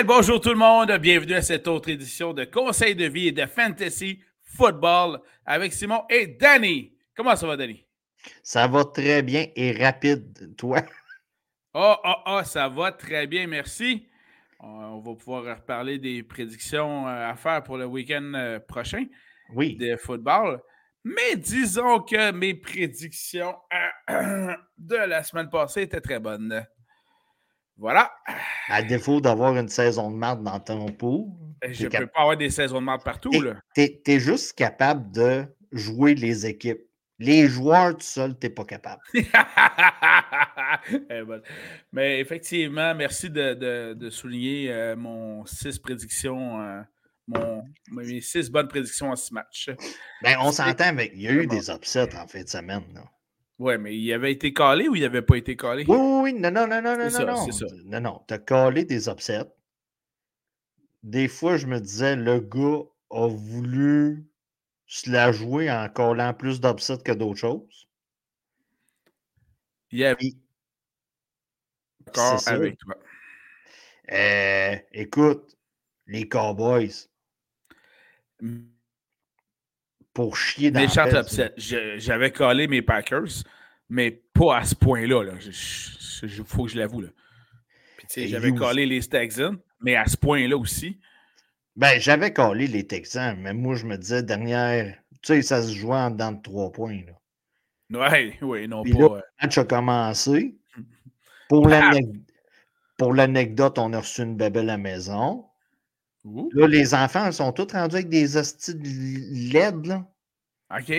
Bien, bonjour tout le monde. Bienvenue à cette autre édition de Conseil de vie et de Fantasy Football avec Simon et Danny. Comment ça va, Danny? Ça va très bien et rapide, toi? Oh, oh, oh, ça va très bien, merci. On va pouvoir reparler des prédictions euh, à faire pour le week-end euh, prochain oui. de football. Mais disons que mes prédictions euh, de la semaine passée étaient très bonnes. Voilà. À défaut d'avoir une saison de marde dans ton pot. Ben, je ne peux pas avoir des saisons de marde partout. Tu es, juste capable de jouer les équipes. Les joueurs tout seul, tu n'es pas capable. Eh ben, mais effectivement, merci de, souligner euh, mon six prédictions, euh, mon, mes six bonnes prédictions en six matchs. Ben, on s'entend, mais il y a eu des upsets en fin de semaine. Oui, mais il avait été calé ou il n'avait pas été calé? Oui, oui, oui. Non, non, non, non, non, non. C'est ça. Non, non. Tu as calé des upsets. Des fois, je me disais, le gars a voulu se la jouer en collant plus d'upsets que d'autres choses. Il y a... D'accord avec toi. Euh, écoute, les Cowboys pour chier dans Méchant upset. J'avais collé mes Packers, mais pas à ce point-là. Il faut que je l'avoue. J'avais collé les Texans, mais à ce point-là aussi. Ben, j'avais collé les Texans, mais moi, je me disais, dernière, tu sais, ça se jouait en dedans de trois points. Là. Ouais, oui, non pas. Là, le match a commencé. Pour l'anecdote, on a reçu une bébé à la maison. Là, les enfants sont tous rendus avec des hosties de LED. Là. OK.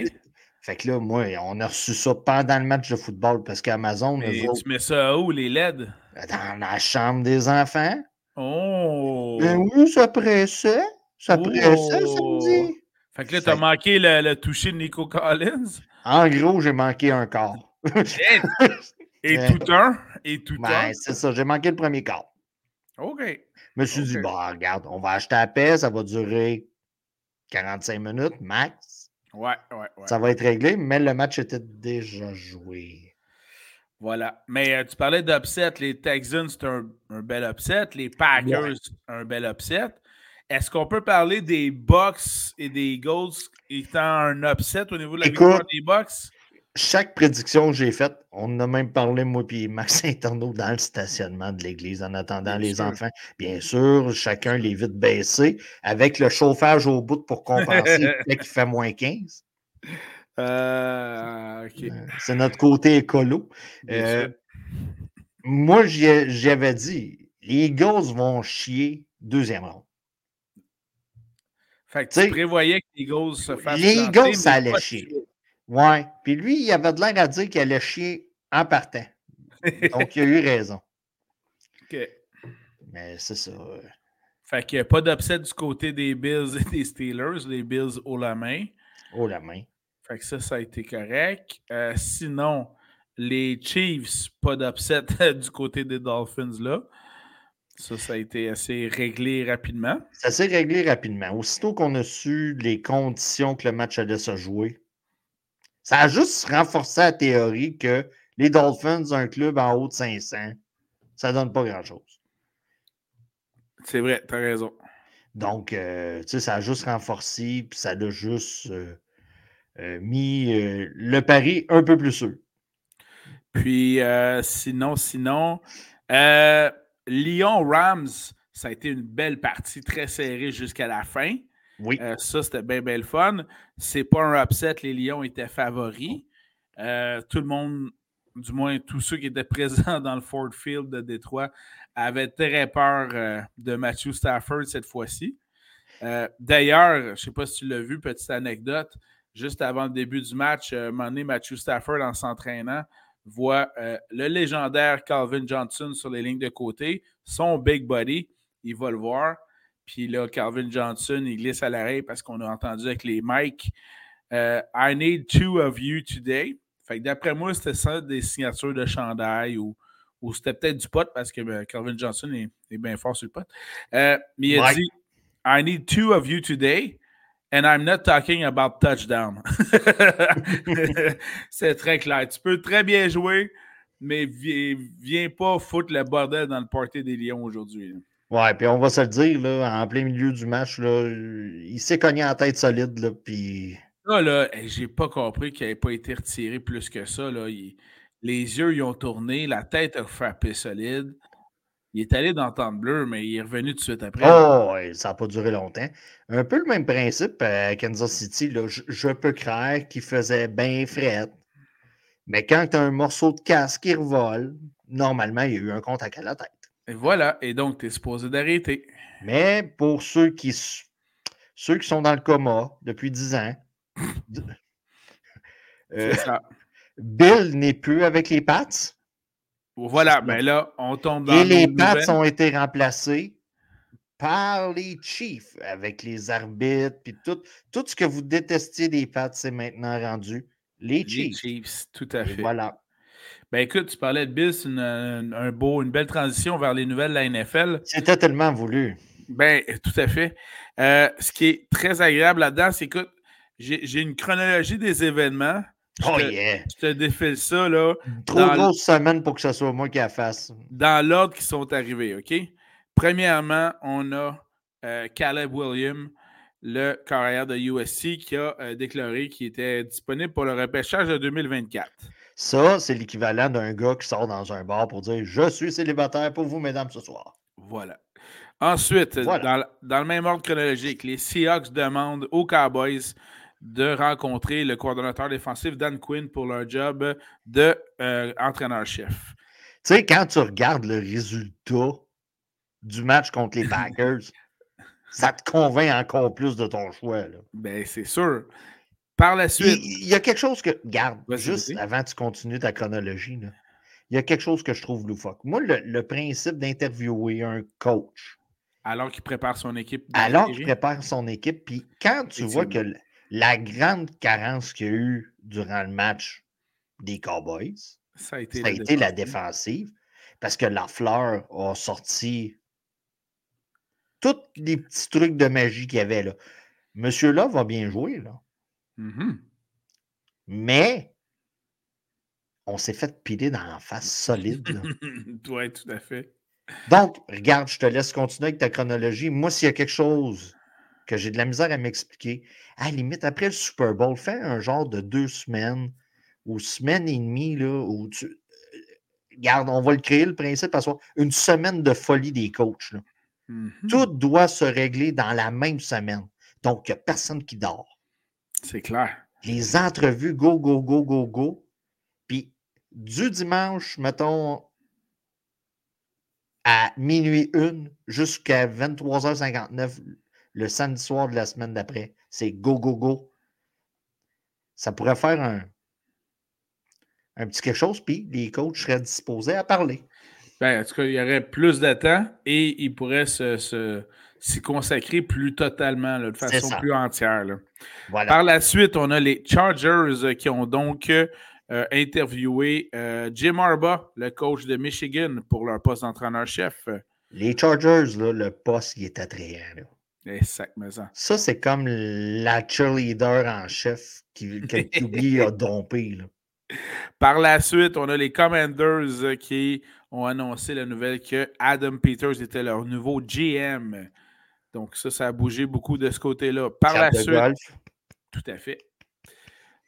Fait que là, moi, on a reçu ça pendant le match de football parce qu'Amazon. Mais tu mets ça où, les LED? Dans la chambre des enfants. Oh! Ben oui, ça pressait. Ça pressait samedi. Fait que là, t'as manqué le, toucher de Nico Collins? En gros, j'ai manqué un quart. Et, tout un? Et tout ben, un? c'est ça, j'ai manqué le premier quart. OK. Je me suis dit, bah, regarde, on va acheter la paix, ça va durer 45 minutes max. Ouais, ouais, ouais. Ça va être réglé, mais le match était déjà joué. Voilà. Mais euh, tu parlais d'upset. Les Texans, c'est un, bel upset. Les Packers, un bel upset. Est-ce qu'on peut parler des Bucks et des Eagles étant un upset au niveau de la victoire des Bucks? Chaque prédiction que j'ai faite, on a même parlé, moi et Max Interno, dans le stationnement de l'église en attendant les enfants. Bien sûr, chacun les vite baissés, avec le chauffage au bout pour compenser qu'il fait moins 15. Euh, euh, c'est notre côté écolo. Euh, moi, j'avais dit, les Eagles vont chier deuxième round. Fait que tu prévoyais que les Eagles se fassent. Les Eagles, ça allait chier. Ouais. Puis lui, il avait de l'air à dire qu'il allait chier en partant. Donc, il a eu raison. OK. Mais c'est ça. Fait qu'il n'y a pas d'upset du côté des Bills et des Steelers. Les Bills haut la main. Haut la main. Fait que ça, ça a été correct. Euh, sinon, les Chiefs, pas d'upset du côté des Dolphins là. Ça, ça a été assez réglé rapidement. Ça s'est réglé rapidement. Aussitôt qu'on a su les conditions que le match allait se jouer, ça a juste renforcé la théorie que les Dolphins, un club en haut de 500, ça donne pas grand-chose. C'est vrai, tu as raison. Donc, euh, tu sais, ça a juste renforcé, puis ça a juste euh, euh, mis le pari un peu plus sûr. Puis, sinon, sinon, Lyon-Rams, ça a été une belle partie, très serrée jusqu'à la fin. Oui. Euh, ça, c'était bien, bien le fun. C'est pas un upset, les Lions étaient favoris. Euh, tout le monde, du moins tous ceux qui étaient présents dans le Ford Field de Détroit, avaient très peur euh, de Matthew Stafford cette fois-ci. D'ailleurs, je ne sais pas si tu l'as vu, petite anecdote, juste avant le début du match, euh, Matthew Stafford, en s'entraînant, voit le légendaire Calvin Johnson sur les lignes de côté, son big body, il va le voir. Puis là, Calvin Johnson, il glisse à l'arrêt parce qu'on a entendu avec les mics euh, I need two of you today. Fait que d'après moi, c'était ça des signatures de chandail ou, ou c'était peut-être du pot parce que ben, Calvin Johnson est, bien fort sur le pot. Euh, mais il a dit I need two of you today. And I'm not talking about touchdown. c'est très clair. Tu peux très bien jouer, mais viens, viens pas foutre le bordel dans le party des Lions aujourd'hui. Ouais, puis on va se le dire, là, en plein milieu du match, là, il s'est cogné en tête solide, là, puis... Là, là, j'ai pas compris qu'il n'avait pas été retiré plus que ça, là. les yeux, ils ont tourné, la tête a frappé solide. Il est allé dans le temps bleu, mais il est revenu tout de suite après. Oh, ça n'a pas duré longtemps. Un peu le même principe à Kansas City. Là, je, peux croire qu'il faisait bien fret. Mais quand tu as un morceau de casque qui revole, normalement, il y a eu un contact à la tête. Et voilà. Et donc, tu es supposé d'arrêter. Mais pour ceux qui, ceux qui sont dans le coma depuis 10 ans, euh, Bill n'est plus avec les Pats. Voilà, mais ben là, on tombe dans Et les Pats ont été remplacés par les Chiefs avec les arbitres, puis tout, tout ce que vous détestiez des Pats, c'est maintenant rendu les Chiefs. Les Chiefs, tout à fait. voilà. Ben écoute, tu parlais de Bill, c'est une, un beau, une belle transition vers les nouvelles de la NFL. C'était tellement voulu. Ben, tout à fait. Euh, ce qui est très agréable là-dedans, c'est que j'ai une chronologie des événements. oh yeah! Je te défile ça, là. Trop grosse semaine pour que ce soit moi qui la fasse. Dans l'ordre qui sont arrivés, OK? Premièrement, on a euh, Caleb Williams, le carrière de USC, qui a euh, déclaré qu'il était disponible pour le repêchage de 2024. Ça, c'est l'équivalent d'un gars qui sort dans un bar pour dire Je suis célibataire pour vous, mesdames, ce soir. Voilà. Ensuite, dans, dans, le même ordre chronologique, les Seahawks demandent aux Cowboys de rencontrer le coordonnateur défensif Dan Quinn pour leur job de euh, chef Tu sais, quand tu regardes le résultat du match contre les Packers, ça te convainc encore plus de ton choix. Là. Ben, c'est sûr. Par la suite. Il, y a quelque chose que. Garde, juste avant que tu continues ta chronologie, là, il y a quelque chose que je trouve loufoque. Moi, le, principe d'interviewer un coach. Alors qu'il prépare son équipe. Alors qu'il prépare son équipe, puis quand tu vois que la grande carence qu'il y a eu durant le match des Cowboys, ça a été, la, défensive. Parce que la fleur a sorti tous les petits trucs de magie qu'il y avait là. Monsieur là va bien jouer, là. Mm-hmm. Mais on s'est fait piler dans la face solide. oui, tout à fait. Donc, regarde, je te laisse continuer avec ta chronologie. Moi, s'il y a quelque chose que j'ai de la misère à m'expliquer. À la limite, après le Super Bowl, fais un genre de deux semaines ou semaine et demie, là, où tu. Euh, Garde, on va le créer le principe, parce une semaine de folie des coachs. Mm-hmm. Tout doit se régler dans la même semaine. Donc, il n'y a personne qui dort. C'est clair. Les entrevues, go, go, go, go, go. Puis, du dimanche, mettons, à minuit une jusqu'à 23h59 le samedi soir de la semaine d'après. C'est go, go, go. Ça pourrait faire un, un petit quelque chose, puis les coachs seraient disposés à parler. Ben, en tout cas, il y aurait plus de temps et ils pourraient se, s'y consacrer plus totalement, de façon plus entière. Par la suite, on a les Chargers qui ont donc euh, interviewé euh, Jim Harbaugh, le coach de Michigan, pour leur poste d'entraîneur-chef. Les Chargers, le poste, il est attrayant. Exactement. Ça, c'est comme la cheerleader en chef qui, que a dompé. Par la suite, on a les Commanders euh, qui ont annoncé la nouvelle que Adam Peters était leur nouveau GM. Donc, ça, ça a bougé beaucoup de ce côté-là. Par la suite. Tout à fait.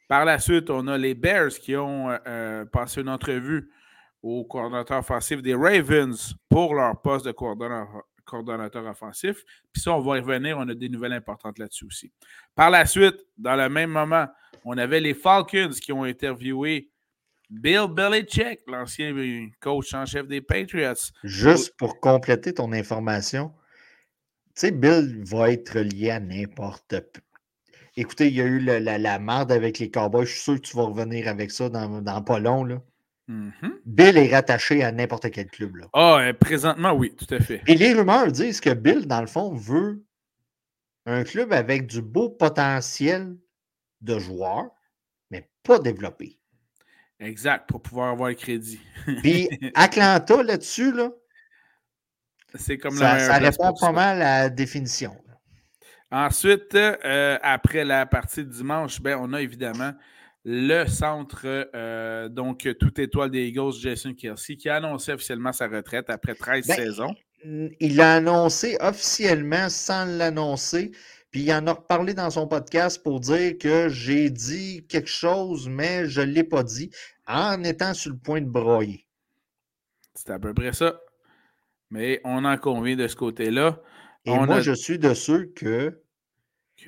Par la suite, on a les Bears qui ont euh, euh, passé une entrevue au coordonnateur offensif des Ravens pour leur poste de coordonnateur, coordonnateur offensif. Puis ça, on va y revenir. On a des nouvelles importantes là-dessus aussi. Par la suite, dans le même moment, on avait les Falcons qui ont interviewé Bill Belichick, l'ancien coach en chef des Patriots. Juste pour compléter ton information, sais, Bill va être lié à n'importe Écoutez, il y a eu la, la, marde avec les Cowboys. Je suis sûr que tu vas revenir avec ça dans, dans pas long. Là. Mm-hmm. Bill est rattaché à n'importe quel club. Là. Ah, présentement, oui, tout à fait. Et les rumeurs disent que Bill, dans le fond, veut un club avec du beau potentiel de joueurs, mais pas développé. Exact, pour pouvoir avoir le crédit. Puis Atlanta, là-dessus, là, c'est comme ça, ça répond pas mal à la définition. Ensuite, euh, après la partie de dimanche, ben, on a évidemment le centre, euh, donc tout étoile des Eagles, Jason Kelsey, qui a annoncé officiellement sa retraite après 13 ben, saisons. il l'a annoncé officiellement sans l'annoncer. Puis il en a reparlé dans son podcast pour dire que j'ai dit quelque chose, mais je ne l'ai pas dit, en étant sur le point de broyer. C'est à peu près ça. Mais on en convient de ce côté-là. Et moi, je suis de ceux que,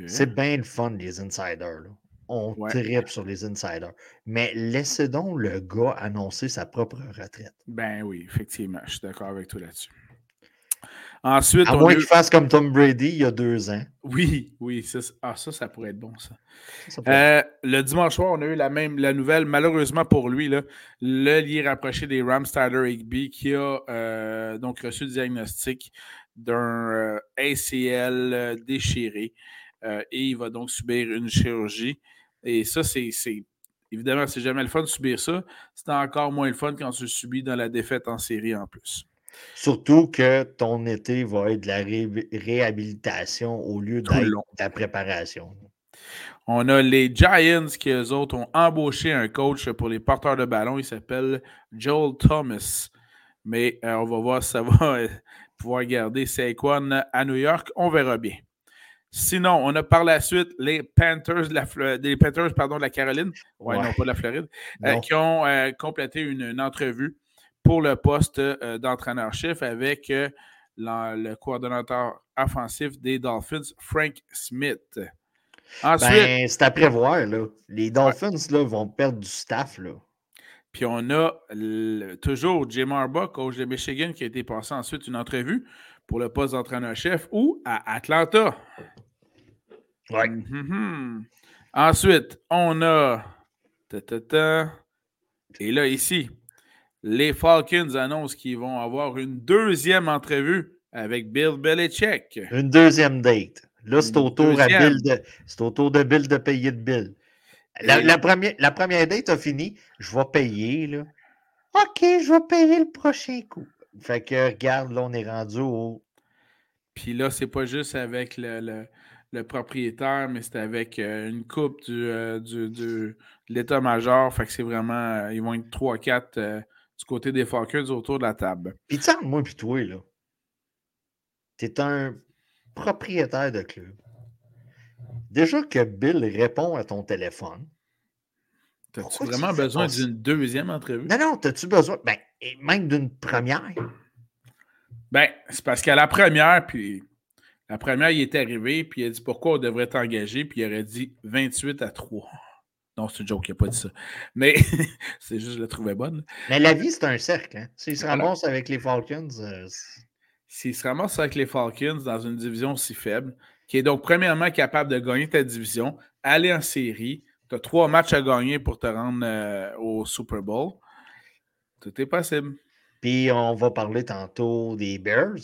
c'est bien le fun, les insiders. On tripe sur les insiders. Mais laissez donc le gars annoncer sa propre retraite. Ben oui, effectivement. Je suis d'accord avec toi là-dessus. Ensuite, à moins qu'il fasse comme Tom Brady il y a deux ans. Oui, oui. Ça, ah, ça, ça pourrait être bon, ça. Euh, le dimanche soir, on a eu la même la nouvelle, malheureusement pour lui, là, le lié rapproché des Rams, Tyler Higby, qui a euh, donc reçu le diagnostic d'un euh, ACL déchiré. et il va donc subir une chirurgie. Et ça, c'est. Évidemment, c'est jamais le fun de subir ça. C'est encore moins le fun quand tu le subis dans la défaite en série en plus. Surtout que ton été va être de la réhabilitation au lieu de la préparation. On a les Giants qui, eux autres, ont embauché un coach pour les porteurs de ballon. Il s'appelle Joel Thomas. Mais euh, on va voir si ça va euh, pouvoir garder Saquon à New York. On verra bien. Sinon, on a par la suite les Panthers de la, Panthers, pardon, de la Caroline, ouais, non pas de la Floride, euh, qui ont complété une, entrevue pour le poste euh, d'entraîneur-chef avec euh, le coordonnateur offensif des Dolphins, Frank Smith. Ensuite, ben, c'est à prévoir. Là. Les Dolphins là, vont perdre du staff. Là. Puis on a toujours Jim Harbaugh, coach de Michigan, qui a été passé ensuite une entrevue pour le poste d'entraîneur-chef ou à Atlanta. Ouais. Mm-hmm. Ensuite, on a. Et là, ici, les Falcons annoncent qu'ils vont avoir une deuxième entrevue avec Bill Belichick. Une deuxième date. Là, c'est au, tour à Bill de, c'est au tour de Bill de payer de Bill. La, première, la première date a fini. Je vais payer, là. OK, je vais payer le prochain coup. Fait que, regarde, là, on est rendu au. Puis là, c'est pas juste avec le, propriétaire, mais c'est avec euh, une coupe du, euh, du, l'état-major. Fait que c'est vraiment. Euh, ils vont être 3-4 du côté des Falcons autour de la table. Puis tu moi puis toi, là, t'es un propriétaire de club. Déjà que Bill répond à ton téléphone. T'as-tu vraiment besoin d'une deuxième entrevue? Non, non, t'as-tu besoin, ben, même d'une première? Ben, c'est parce qu'à la première, puis la première, il est arrivé, puis il a dit pourquoi on devrait t'engager, puis il aurait dit 28 à 3. Non, c'est une joke, il n'a pas dit ça. Mais c'est juste, je la trouvais bonne. Mais la vie, c'est un cercle. Hein? S'il se ramasse avec les Falcons. Euh, S'il se ramasse avec les Falcons dans une division si faible, qui est donc premièrement capable de gagner ta division, aller en série, tu as trois matchs à gagner pour te rendre euh, au Super Bowl. Tout est possible. Puis on va parler tantôt des Bears.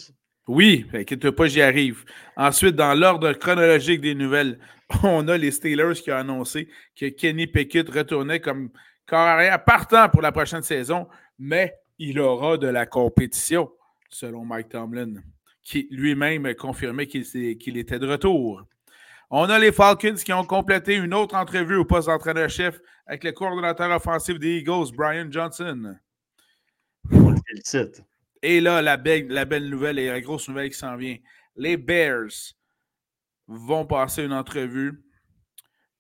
Oui, inquiète pas, j'y arrive. Ensuite, dans l'ordre chronologique des nouvelles, on a les Steelers qui ont annoncé que Kenny Pickett retournait comme corps arrière partant pour la prochaine saison, mais il aura de la compétition, selon Mike Tomlin, qui lui-même a confirmé qu'il était de retour. On a les Falcons qui ont complété une autre entrevue au poste d'entraîneur-chef avec le coordonnateur offensif des Eagles, Brian Johnson. On le. Et là, la belle, la belle nouvelle et la grosse nouvelle qui s'en vient. Les Bears vont passer une entrevue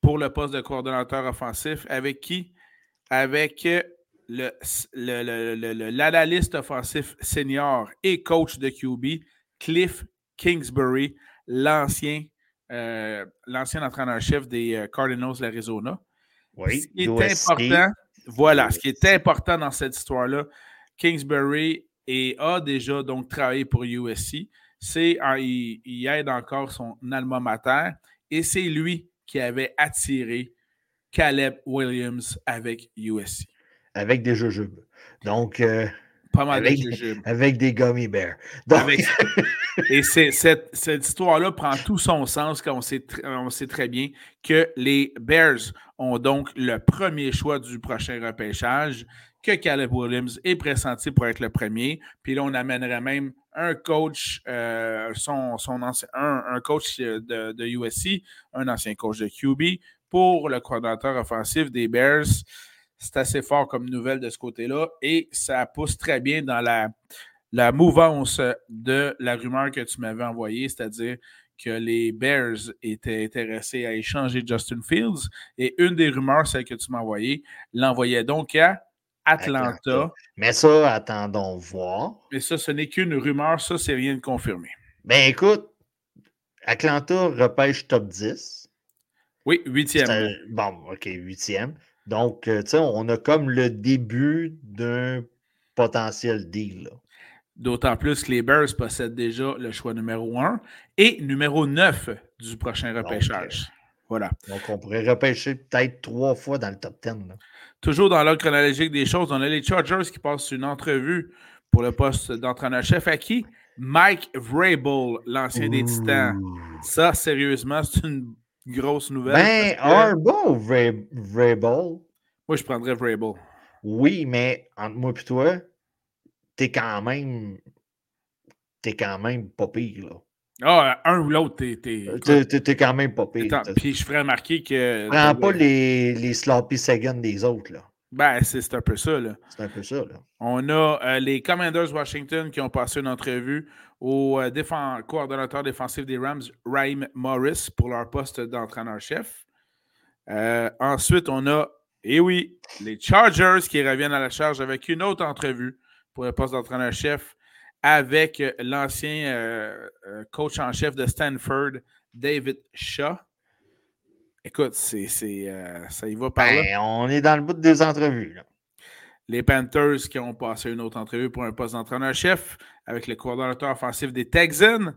pour le poste de coordonnateur offensif. Avec qui? Avec l'analyste offensif senior et coach de QB, Cliff Kingsbury, l'ancien euh, entraîneur-chef des euh, Cardinals de l'Arizona. Oui, ce qui est important, voilà, ce qui est important dans cette histoire-là, Kingsbury et a déjà donc travaillé pour USC. C'est, il, aide encore son alma mater et c'est lui qui avait attiré Caleb Williams avec USC. Avec des jujubes. Donc, euh, pas mal avec, avec des gummy bears. Donc... et cette, cette histoire-là prend tout son sens quand on sait, on sait très bien que les Bears ont donc le premier choix du prochain repêchage que Caleb Williams est pressenti pour être le premier. Puis là, on amènerait même un coach, euh, un, coach de, de, USC, un ancien coach de QB pour le coordinateur offensif des Bears. C'est assez fort comme nouvelle de ce côté-là et ça pousse très bien dans la, la mouvance de la rumeur que tu m'avais envoyée, c'est-à-dire que les Bears étaient intéressés à échanger Justin Fields. Et une des rumeurs, celle que tu m'as envoyée, l'envoyait donc à Atlanta. Mais ça, attendons voir. Mais ça, ce n'est qu'une rumeur, ça, c'est rien de confirmé. Ben écoute, Atlanta repêche top 10. Oui, huitième. Bon, OK, huitième. Donc, euh, tu sais, on a comme le début d'un potentiel deal. D'autant plus que les Bears possèdent déjà le choix numéro 1 et numéro 9 du prochain repêchage. Voilà. Donc, on pourrait repêcher peut-être trois fois dans le top 10. Toujours dans l'ordre chronologique des choses, on a les Chargers qui passent une entrevue pour le poste d'entraîneur-chef à qui? Mike Vrabel, l'ancien des Titans. Ça, sérieusement, c'est une grosse nouvelle. Ben, un bon Vrabel? Moi, je prendrais Vrabel. Oui, mais entre moi et toi, t'es quand même. T'es quand même pas pire, là. Ah, un ou l'autre, t'es. T'es quand même pas pire. puis je ferais remarquer que. Prends pas les, les sloppy seconds des autres, là. Ben, c'est un peu ça, là. C'est un peu ça, là. On a euh, les Commanders Washington qui ont passé une entrevue au euh, coordonnateur défensif des Rams, Raheem Morris, pour leur poste d'entraîneur-chef. Euh, ensuite, on a, et eh oui, les Chargers qui reviennent à la charge avec une autre entrevue pour le poste d'entraîneur-chef avec l'ancien coach en chef de Stanford, David Shaw. Écoute, c'est, ça y va par là. Ben, on est dans le bout des entrevues. Là les Panthers qui ont passé une autre entrevue pour un poste d'entraîneur-chef avec le coordonnateur offensif des Texans.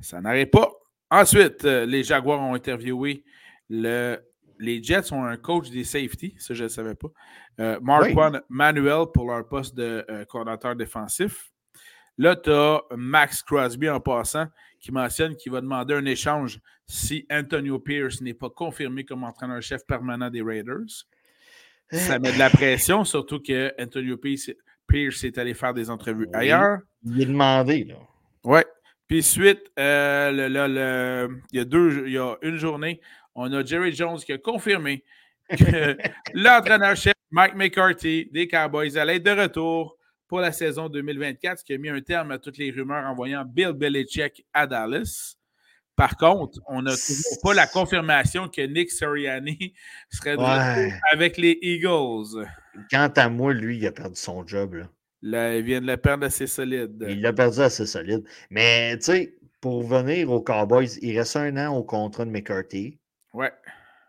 Ça n'arrête pas. Ensuite, euh, les Jaguars ont interviewé le. Les Jets ont un coach des safety, ça je ne savais pas. Euh, Mark Manuel pour leur poste de euh, coordonnateur défensif. Là, tu as Max Crosby en passant qui mentionne qu'il va demander un échange si Antonio Pierce n'est pas confirmé comme entraîneur-chef permanent des Raiders. Ça met de la pression, surtout que Antonio Pierce est allé faire des entrevues ailleurs. Il est demandé, là. Ouais. Puis suite, euh, le, il, y a deux, il y a une journée, on a Jerry Jones qui a confirmé que l'entraîneur-chef Mike McCarthy des Cowboys allait être de retour pour la saison 2024, ce qui a mis un terme à toutes les rumeurs envoyant Bill Belichick à Dallas. Par contre, on n'a toujours pas la confirmation que Nick Sirianni serait de avec les Eagles. Quant à moi, lui, il a perdu son job. Là. il vient de le perdre assez solide. Il l'a perdu assez solide. Mais, tu sais, pour venir aux Cowboys, il reste un an au contrat de McCarthy. Ouais.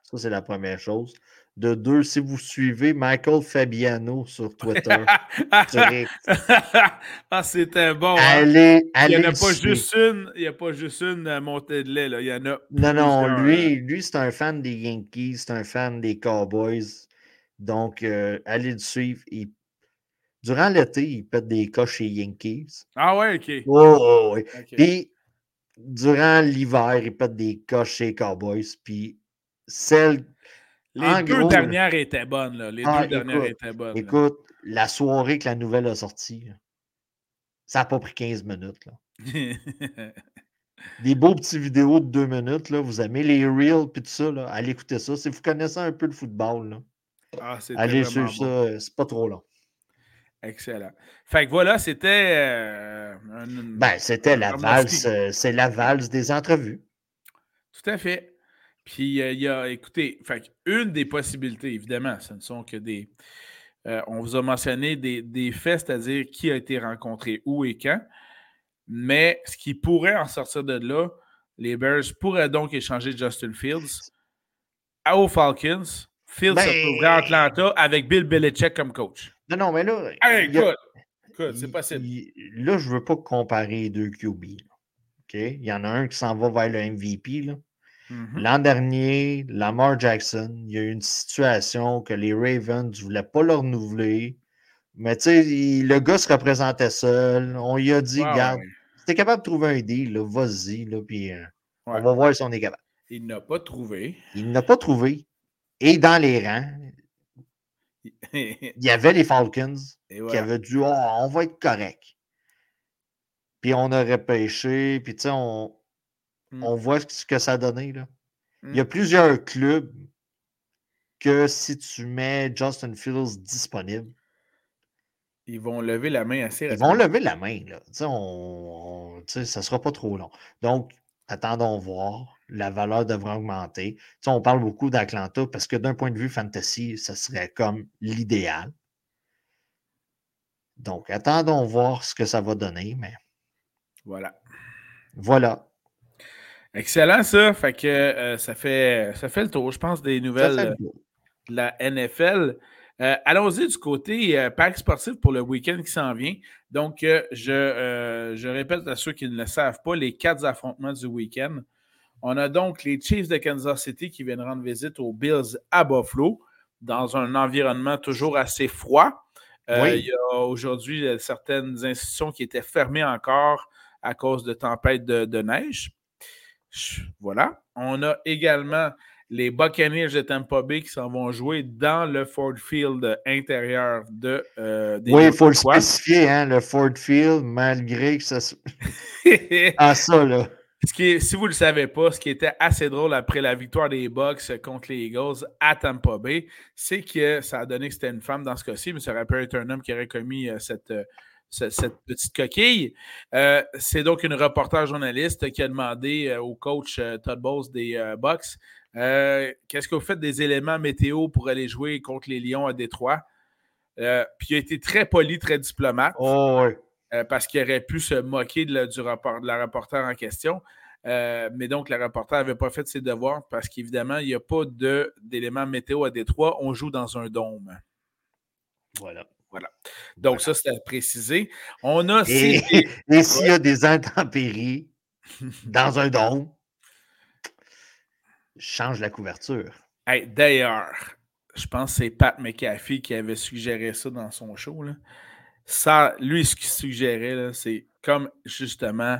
Ça, c'est la première chose. De deux, si vous suivez Michael Fabiano sur Twitter. ah, c'était bon. Hein? Allez, il n'y en a pas juste une, il n'y a pas juste une montée de lait. Là. Il y en a. Non, non, lui, lui c'est un fan des Yankees, c'est un fan des Cowboys. Donc, euh, allez le suivre. Durant l'été, il pète des coches chez Yankees. Ah ouais, OK. Oh. Puis, durant l'hiver, il pète des coches chez Cowboys. Puis, celle les deux dernières étaient bonnes. Là. Les ah, deux dernières étaient bonnes. Écoute, la soirée que la nouvelle a sorti, ça n'a pas pris 15 minutes. Là. Des beaux petits vidéos de deux minutes. Là. Vous aimez les reels et tout ça. Là. Allez écouter ça. Si vous connaissez un peu le football, là. Ah, allez sur ça. Euh, c'est pas trop long. Excellent. Fait que voilà, c'était. Euh, ben, c'était la valse. Euh, c'est la valse des entrevues. Tout à fait. Puis euh, il y a, écoutez, fait, une des possibilités, évidemment, ce ne sont que des. Euh, on vous a mentionné des, faits, c'est-à-dire qui a été rencontré où et quand. Mais ce qui pourrait en sortir de là, les Bears pourraient donc échanger Justin Fields aux Falcons. Fields se ben, trouverait à Atlanta avec Bill Belichick comme coach. Non, non, mais là. écoute, c'est possible. là, je ne veux pas comparer deux QB. Il y en a un qui s'en va vers le MVP. Là. Mm-hmm. L'an dernier, Lamar Jackson, il y a eu une situation que les Ravens ne voulaient pas le renouveler. Mais tu sais, le gars se représentait seul. On lui a dit, regarde, si tu es capable de trouver un deal, vas-y, puis euh, on va voir si on est capable. Il n'a pas trouvé. Il n'a pas trouvé. Et dans les rangs, il y avait les Falcons qui avaient dit, oh, on va être correct. Puis on aurait pêché, puis tu sais, on, Mmh. On voit ce que ça a donné. Là. Il y a mmh. plusieurs clubs que si tu mets Justin Fields disponible, Ils vont lever la main assez Ils vont lever la main, là. ça ne sera pas trop long. Donc, attendons voir. La valeur devrait augmenter. on parle beaucoup d'Atlanta parce que d'un point de vue fantasy, ça serait comme l'idéal. Donc, attendons voir ce que ça va donner, mais. Voilà. Voilà. Excellent, ça. Fait que euh, ça, fait, ça fait le tour, je pense, des nouvelles de la NFL. Euh, allons-y du côté euh, parc sportif pour le week-end qui s'en vient. Donc, je, je, répète à ceux qui ne le savent pas, les quatre affrontements du week-end. On a donc les Chiefs de Kansas City qui viennent rendre visite aux Bills à Buffalo dans un environnement toujours assez froid. Il y a aujourd'hui certaines institutions qui étaient fermées encore à cause de tempêtes de neige. Voilà. On a également les Buccaneers de Tampa Bay qui s'en vont jouer dans le Ford Field intérieur de euh, Oui, il faut le spécifier, hein, le Ford Field, malgré que ça. ah, ça, là. Ce qui si vous ne le savez pas, ce qui était assez drôle après la victoire des Bucks contre les Eagles à Tampa Bay, c'est que ça a donné que c'était une femme dans ce cas-ci, mais ça aurait pu être un homme qui aurait commis euh, cette, euh, cette petite coquille. Euh, c'est donc une reporter journaliste qui a demandé euh, au coach euh, Todd Bowles des Bucks qu'est-ce que vous faites des éléments météo pour aller jouer contre les Lions à Détroit? puis il a été très poli, très diplomate. Oh, parce qu'il aurait pu se moquer de la, du rapport, de la reporter en question. mais donc, la reporter n'avait pas fait ses devoirs parce qu'évidemment, il n'y a pas d'éléments météo à Détroit. On joue dans un dôme. Voilà. Voilà. Donc, ça, c'est à préciser. On a. Et, s'il y a des intempéries dans un dôme, change la couverture. D'ailleurs, je pense que c'est Pat McAfee qui avait suggéré ça dans son show. Ça, lui, ce qu'il suggérait, c'est comme justement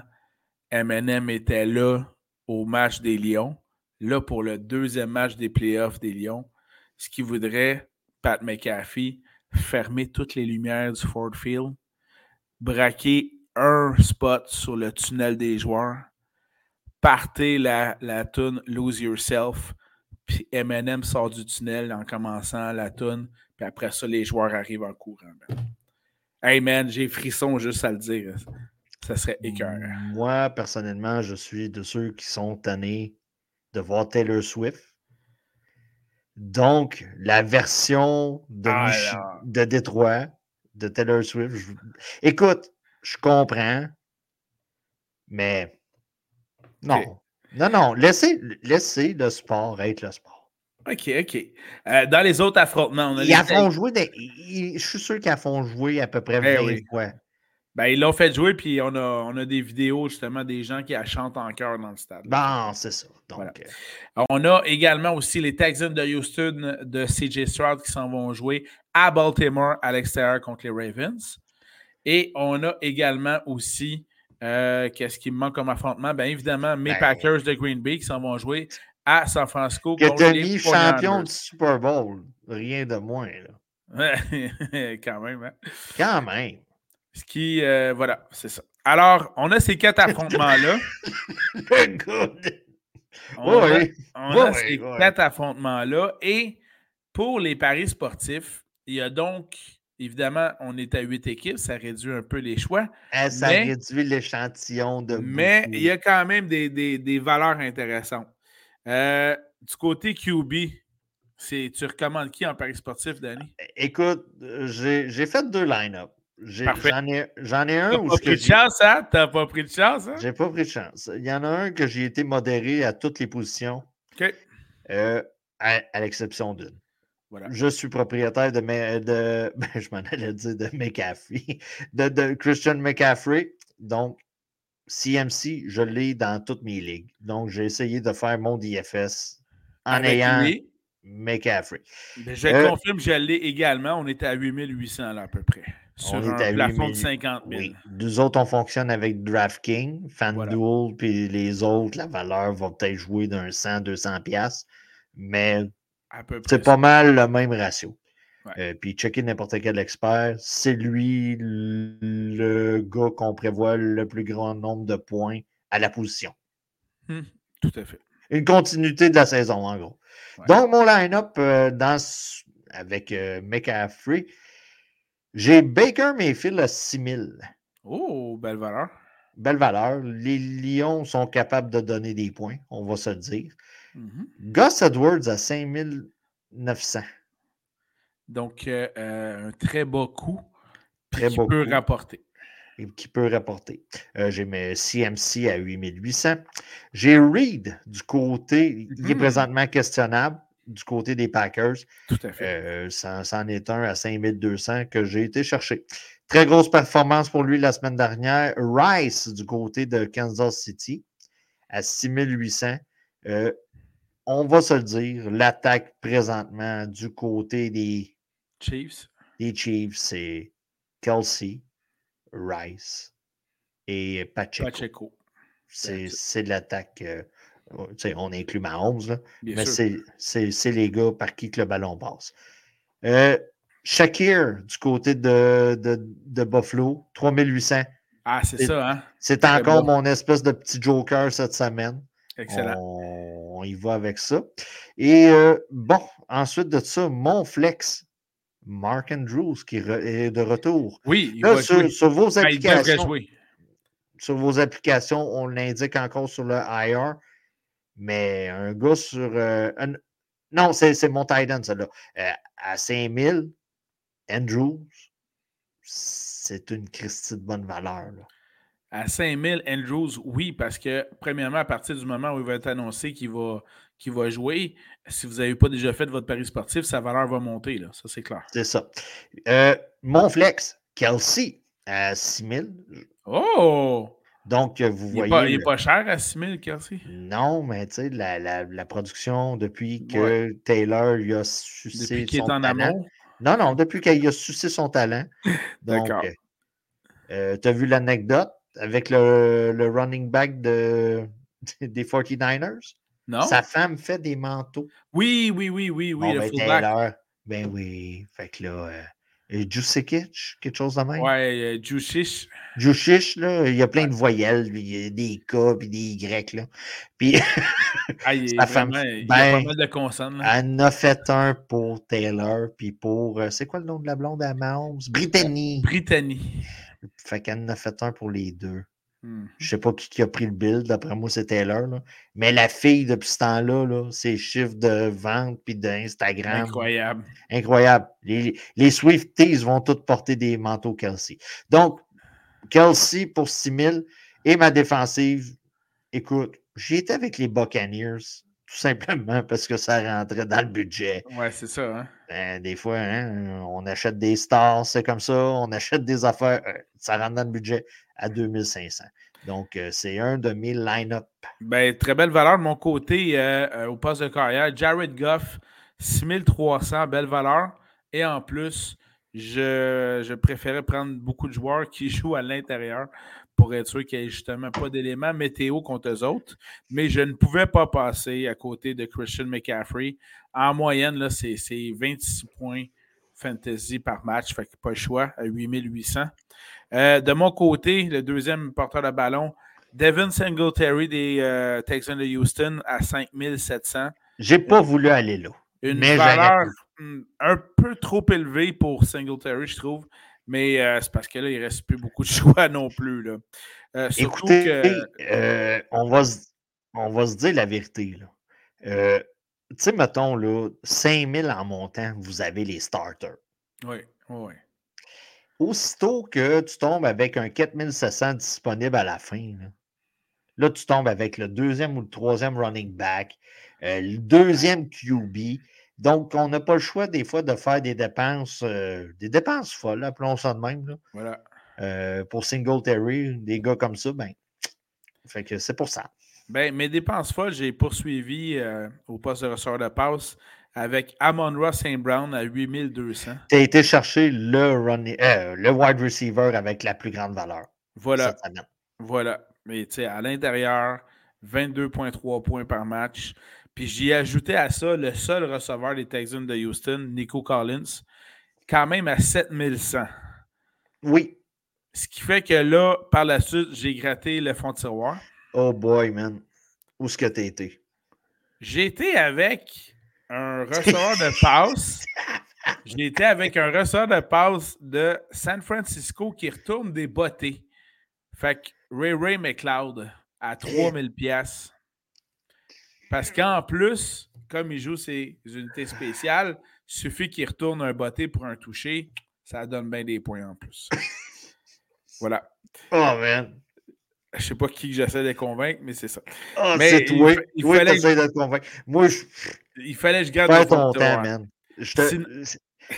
MNM était là au match des Lions, là pour le deuxième match des playoffs des Lions, ce qu'il voudrait, Pat McAfee, fermer toutes les lumières du Ford Field, braquer un spot sur le tunnel des joueurs, partez la, la Lose Yourself, puis Eminem sort du tunnel en commençant la tune, puis après ça, les joueurs arrivent en courant. Hey man, j'ai frisson juste à le dire. Ça serait écœurant. Moi, personnellement, je suis de ceux qui sont tannés de voir Taylor Swift donc, la version de, ah, de Détroit, de Taylor Swift, écoute, je comprends, mais non. Non, non, laissez, laissez, le sport être le sport. OK, OK. Euh, dans les autres affrontements, on a ils font jouer je suis sûr qu'ils font jouer à peu près 20 eh fois. Ben, ils l'ont fait jouer, puis on a, on a des vidéos justement des gens qui la chantent en chœur dans le stade. Bon, c'est ça. Donc, euh, On a également aussi les Texans de Houston de CJ Stroud qui s'en vont jouer à Baltimore à l'extérieur contre les Ravens. Et on a également aussi, euh, qu'est-ce qui me manque comme affrontement? Bien évidemment, mes ben, Packers de Green Bay qui s'en vont jouer à San Francisco. Que contre les champion du Super Bowl. Rien de moins. Là. Quand même. Hein? Quand même. Ce qui, euh, voilà, c'est ça. Alors, on a ces quatre affrontements-là. on a, ces quatre affrontements-là. Et pour les paris sportifs, il y a donc, évidemment, on est à huit équipes, ça réduit un peu les choix. Eh, ça réduit l'échantillon de. Mais il y a quand même des, valeurs intéressantes. Euh, du côté QB, tu recommandes qui en paris sportif, Danny? Écoute, j'ai fait deux line-up. J'en ai, ai, un. T'as pas pris de chance, hein? T'as pas pris de chance, hein? J'ai pas pris de chance. Il y en a un que j'ai été modéré à toutes les positions. OK. Euh, à, l'exception d'une. Voilà. Je suis propriétaire de, de ben, je m'en allais dire de McCaffrey, de, de, Christian McCaffrey. Donc, CMC, je l'ai dans toutes mes ligues. Donc, j'ai essayé de faire mon DFS en ayant McCaffrey. Ben, je euh, confirme, je l'ai également. On était à 8800 là, à peu près. Sur on un plafond de 50 000. Oui. Nous autres, on fonctionne avec DraftKings, FanDuel, puis les autres, la valeur va peut-être jouer d'un 100, 200 pièces, mais c'est pas mal le même ratio. Euh, puis checker n'importe quel expert, c'est lui le gars qu'on prévoit le plus grand nombre de points à la position. Hum, tout à fait. Une continuité de la saison, en gros. Donc, mon line-up euh, avec euh, McCaffrey, J'ai Baker Mayfield à 6 000. Oh, belle valeur. Belle valeur. Les Lions sont capables de donner des points, on va se le dire. Mhm. Gus Edwards à 5 900. Donc, euh, euh, un très bas coût. Très qui bas peut rapporter. et qui peut rapporter. Euh, j'ai mes CMC à 8800. J'ai Reed du côté, il est Mhm. présentement questionnable du côté des Packers. Tout à fait. Euh, ça, ça en est un à 5200 que j'ai été chercher. Très grosse performance pour lui la semaine dernière. Rice du côté de Kansas City à 6800. Euh, on va se le dire, l'attaque présentement du côté des, Chiefs. des Chiefs, c'est Kelsey, Rice et Pacheco. Pacheco. C'est de l'attaque. euh, on inclut Mahomes, là, mais c'est- les gars par qui que le ballon passe. Euh, Shakir du côté de, de, de Buffalo, 3800. Ah, c'est ça, hein? C'est encore bon. mon espèce de petit joker cette semaine. Excellent. On, on y va avec ça. Et euh, bon, ensuite de ça, mon flex, Mark Andrews, qui est de retour. Oui, il Là, va sur, jouer. sur vos Ah, il devrait applications, jouer. sur vos applications, on l'indique encore sur le IR, mais un gars sur. euh, un- non, c'est mon Titan, celui-là. Euh, à 5000, Andrews, c'est une Christie de bonne valeur. là. À 5000, Andrews, oui, parce que, premièrement, à partir du moment où il va être annoncé qu'il va, va jouer, si vous n'avez pas déjà fait votre pari sportif, sa valeur va monter, là. Ça, c'est clair. C'est ça. Euh, mon flex, Kelsey, à 6000. Oh! Donc, euh, vous Il n'est voyez. pas, il est le- pas cher à 6000, Kelsey? Non, mais tu sais, la, la- la production depuis que Ouais. Taylor lui a sucé Depuis qu'il est son en talent. amour? Non, non, depuis qu'il a sucé son talent. D'accord. tu as vu l'anecdote avec le, le running back de, des 49ers? Non? Sa femme fait des manteaux. Oui, oui, oui, oui, oui, Bon, le ben. Taylor, ben oui. Fait que là, euh, Jusic, quelque chose de même? Ouais, euh, Jusic. Jusic, là, il y a plein de voyelles, il y a des K, puis des Y, là. Puis Ah, il, Sa femme- vraiment- il y a pas ben, mal de consonnes. là. Elle en a fait un pour Taylor, puis pour. euh, c'est quoi le nom de la blonde à Mahomes? Brittany. Brittany. Fait qu'elle en a fait un pour les deux. Hmm. Je sais pas qui, qui a pris le bill, d'après moi, c'est Taylor. Là. Mais la fille, depuis ce temps-là, là, ses chiffres de vente puis d'Instagram. Incroyable. Incroyable. Les, les Swifties vont tous porter des manteaux Kelsey. Donc, Kelsey pour 6 000 et ma défensive, écoute, j'y étais avec les Buccaneers, tout simplement parce que ça rentrait dans le budget. Ouais, c'est ça. Hein? Ben, des fois, hein, on achète des stars, c'est comme ça, on achète des affaires, euh, ça rentre dans le budget à 2500. Donc, euh, c'est un de mes line-up. Ben, très belle valeur de mon côté euh, au poste de carrière. Jared Goff, 6300, belle valeur. Et en plus, je, je préférais prendre beaucoup de joueurs qui jouent à l'intérieur pour être sûr qu'il n'y ait justement pas d'éléments météo contre eux autres. Mais je ne pouvais pas passer à côté de Christian McCaffrey. En moyenne, là, c'est c'est 26 points fantasy par match. Fait que pas le choix à 8800. Euh, de mon côté, le deuxième porteur de ballon, Devin Singletary des euh, Texans de Houston à 5700. J'ai pas voulu aller là. Une Mais valeur hum, un peu trop élevée pour Singletary, je trouve. Mais euh, c'est parce que là, il ne reste plus beaucoup de choix non plus. Là. Euh, surtout Écoutez, que. euh, on, va se, on va se dire la vérité. tu sais, mettons, là, 5000 en montant, vous avez les starters. Oui, oui. Aussitôt que tu tombes avec un 4700 disponible à la fin, là, là, tu tombes avec le deuxième ou le troisième running back, euh, le deuxième QB. Donc, on n'a pas le choix des fois de faire des dépenses, euh, des dépenses folles, appelons ça de même. là. Voilà. Euh, pour Singletary, des gars comme ça, ben, fait que c'est pour ça. Ben, mes dépenses folles, j'ai poursuivi euh, au poste de ressort de passe avec Amon Ross St. Brown à 8200. Tu as été chercher le, running, euh, le wide receiver avec la plus grande valeur. Voilà. Voilà. Mais tu sais, à l'intérieur, 22,3 points par match. Puis j'y ai ajouté à ça le seul receveur des Texans de Houston, Nico Collins, quand même à 7100. Oui. Ce qui fait que là, par la suite, j'ai gratté le fond de tiroir. Oh boy, man. Où est-ce que tu été? J'ai été avec un receveur de passe J'étais avec un ressort de passe de San Francisco qui retourne des bottées. Fait que Ray Ray McLeod à 3000 pièces. Parce qu'en plus, comme il joue ses unités spéciales, il suffit qu'il retourne un botté pour un toucher. Ça donne bien des points en plus. voilà. Oh, man. Je sais pas qui j'essaie de convaincre, mais c'est ça. Oh, c'est toi. Il, fallait de te convaincre. Moi, je... il fallait que je garde ton temps, man.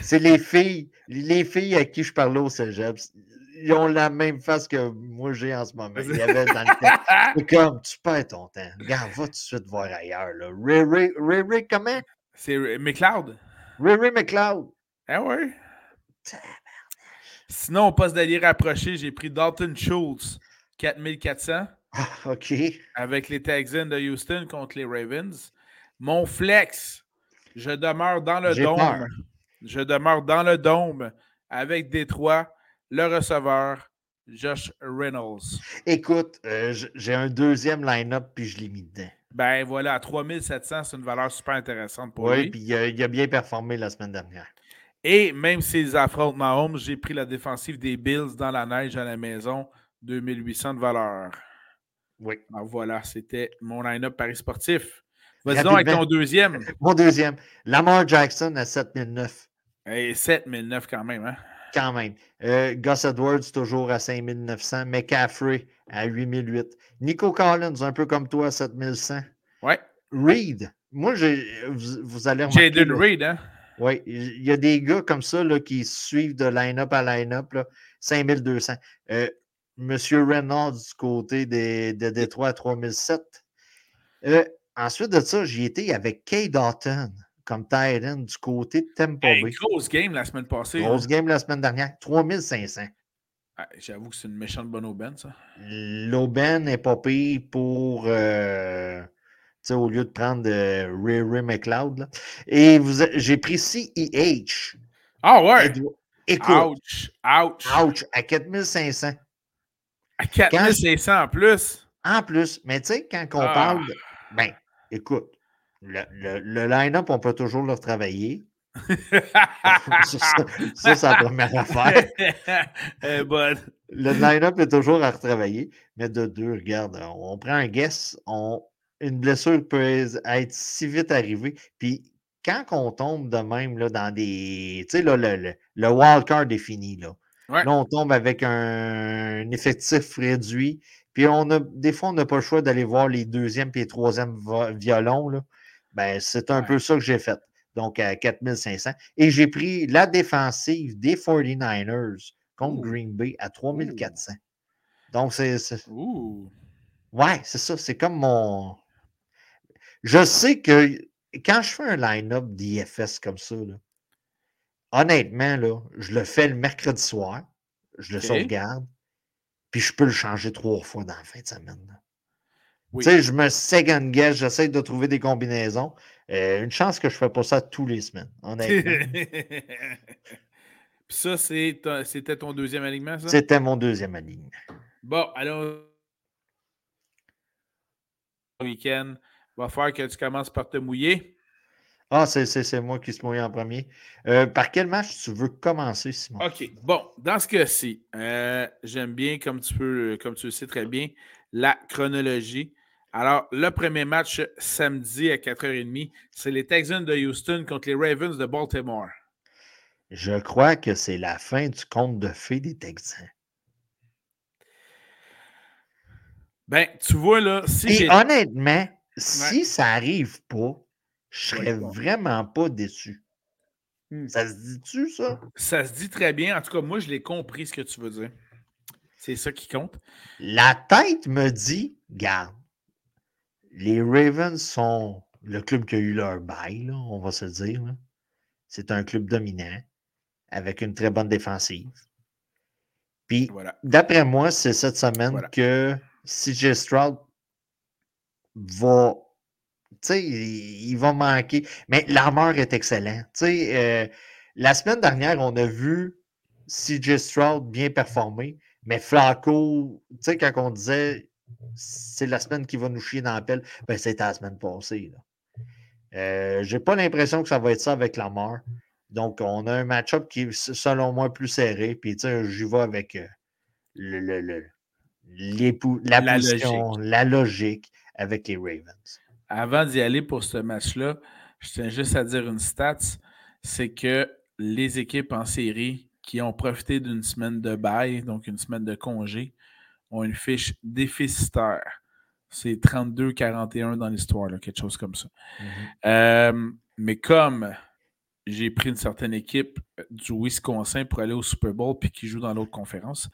C'est les filles, les filles à qui je parlais au cégep. Ils ont la même face que moi j'ai en ce moment. Il y avait dans le temps. C'est comme, tu perds ton temps. Regarde, va tout de suite voir ailleurs. Là. Ray, Ray, Ray, Ray comment? C'est McLeod. Ray Ray McLeod. Ah ouais? Sinon, au poste d'allié rapproché, j'ai pris Dalton Schultz, 4400. Ah, OK. Avec les Texans de Houston contre les Ravens. Mon flex, je demeure dans le dôme. Je demeure dans le dôme avec Détroit, le receveur, Josh Reynolds. Écoute, euh, j'ai un deuxième line-up puis je l'ai mis dedans. Ben voilà, à 3700, c'est une valeur super intéressante pour lui. Oui, puis il a, bien performé la semaine dernière. Et même s'ils affrontent Mahomes, j'ai pris la défensive des Bills dans la neige à la maison, 2800 de valeur. Oui. Alors voilà, c'était mon line-up Paris sportif. Vas-y donc avec ton deuxième. Mon deuxième, Lamar Jackson à 7009. Et 7009 quand même, hein? Quand même. Euh, Gus Edwards toujours à 5900. McCaffrey à 8008. Nico Collins, un peu comme toi, à 7100. Ouais. Reed. Moi, vous, vous allez remarquer. Jaden Reed, hein? Oui, il y a des gars comme ça là, qui suivent de line-up à line-up, 5200. Euh, Monsieur Reynolds du côté des, de Détroit à 3007. Euh, ensuite de ça, j'y étais avec Kay Dalton comme Titan du côté de Tempo hey, Grosse game la semaine passée. Grosse game la semaine dernière. 3500. J'avoue que c'est une méchante bonne aubaine, ça. L'aubaine est pas pire pour. Euh, au lieu de prendre euh, Ray McLeod. Et j'ai pris CEH. Ah ouais! Écoute. Ouch! Ouch! Ouch! À 4500. À 4500 en plus? En plus. Mais tu sais, quand on ah. parle. De, ben, écoute. Le, le, line-up, on peut toujours le retravailler. ça, c'est la première affaire. le line-up est toujours à retravailler, mais de deux, regarde, on prend un guess, on, une blessure peut être si vite arrivée. Puis quand on tombe de même là, dans des. Tu sais, le, le, le wildcard est fini. Là. là, on tombe avec un, effectif réduit. Puis on a, des fois, on n'a pas le choix d'aller voir les deuxièmes et les troisièmes violons. Là. Ben, c'est un peu ça que j'ai fait. Donc à 4500. Et j'ai pris la défensive des 49ers contre Green Bay à 3400. Donc, c'est. Ouais, c'est ça. C'est comme mon. Je sais que quand je fais un line-up d'IFS comme ça, honnêtement, là, je le fais le mercredi soir, je le sauvegarde, puis je peux le changer trois fois dans la fin de semaine. Tu sais, je me second guess, j'essaie de trouver des combinaisons. Euh, une chance que je ne fais pas ça tous les semaines, honnêtement. Puis ça, c'était ton deuxième alignement, ça? C'était mon deuxième alignement. Bon, alors, week-end, va falloir que tu commences par te mouiller. Ah, c'est moi qui se mouille en premier. Euh, par quel match tu veux commencer, Simon? OK. Bon, dans ce cas-ci, euh, j'aime bien, comme tu peux, comme tu le sais très bien, la chronologie. Alors, le premier match samedi à 4h30, c'est les Texans de Houston contre les Ravens de Baltimore. Je crois que c'est la fin du conte de fées des Texans. Ben, tu vois là, si Et honnêtement, si ça n'arrive pas, je serais vraiment pas déçu. Hmm. Ça se dit-tu, ça? Ça se dit très bien. En tout cas, moi, je l'ai compris ce que tu veux dire. C'est ça qui compte. La tête me dit, garde, les Ravens sont le club qui a eu leur bail, on va se dire. C'est un club dominant avec une très bonne défensive. Puis, d'après moi, c'est cette semaine que CJ Stroud va. Tu sais, il, va manquer. Mais l'armeur est excellent. Tu sais, euh, la semaine dernière, on a vu CJ Stroud bien performer, mais Flacco, tu sais, quand on disait c'est la semaine qui va nous chier dans la pelle, ben c'était la semaine passée. Je Euh, J'ai pas l'impression que ça va être ça avec Lamar. Donc, on a un match-up qui est, selon moi, plus serré. Puis, tu sais, j'y vais avec euh, le, le, le la, la, position, logique. la logique avec les Ravens. Avant d'y aller pour ce match-là, je tiens juste à dire une stat c'est que les équipes en série qui ont profité d'une semaine de bail, donc une semaine de congé, ont une fiche déficitaire. C'est 32-41 dans l'histoire, quelque chose comme ça. Mm-hmm. Euh, mais comme j'ai pris une certaine équipe du Wisconsin pour aller au Super Bowl puis qui joue dans l'autre conférence,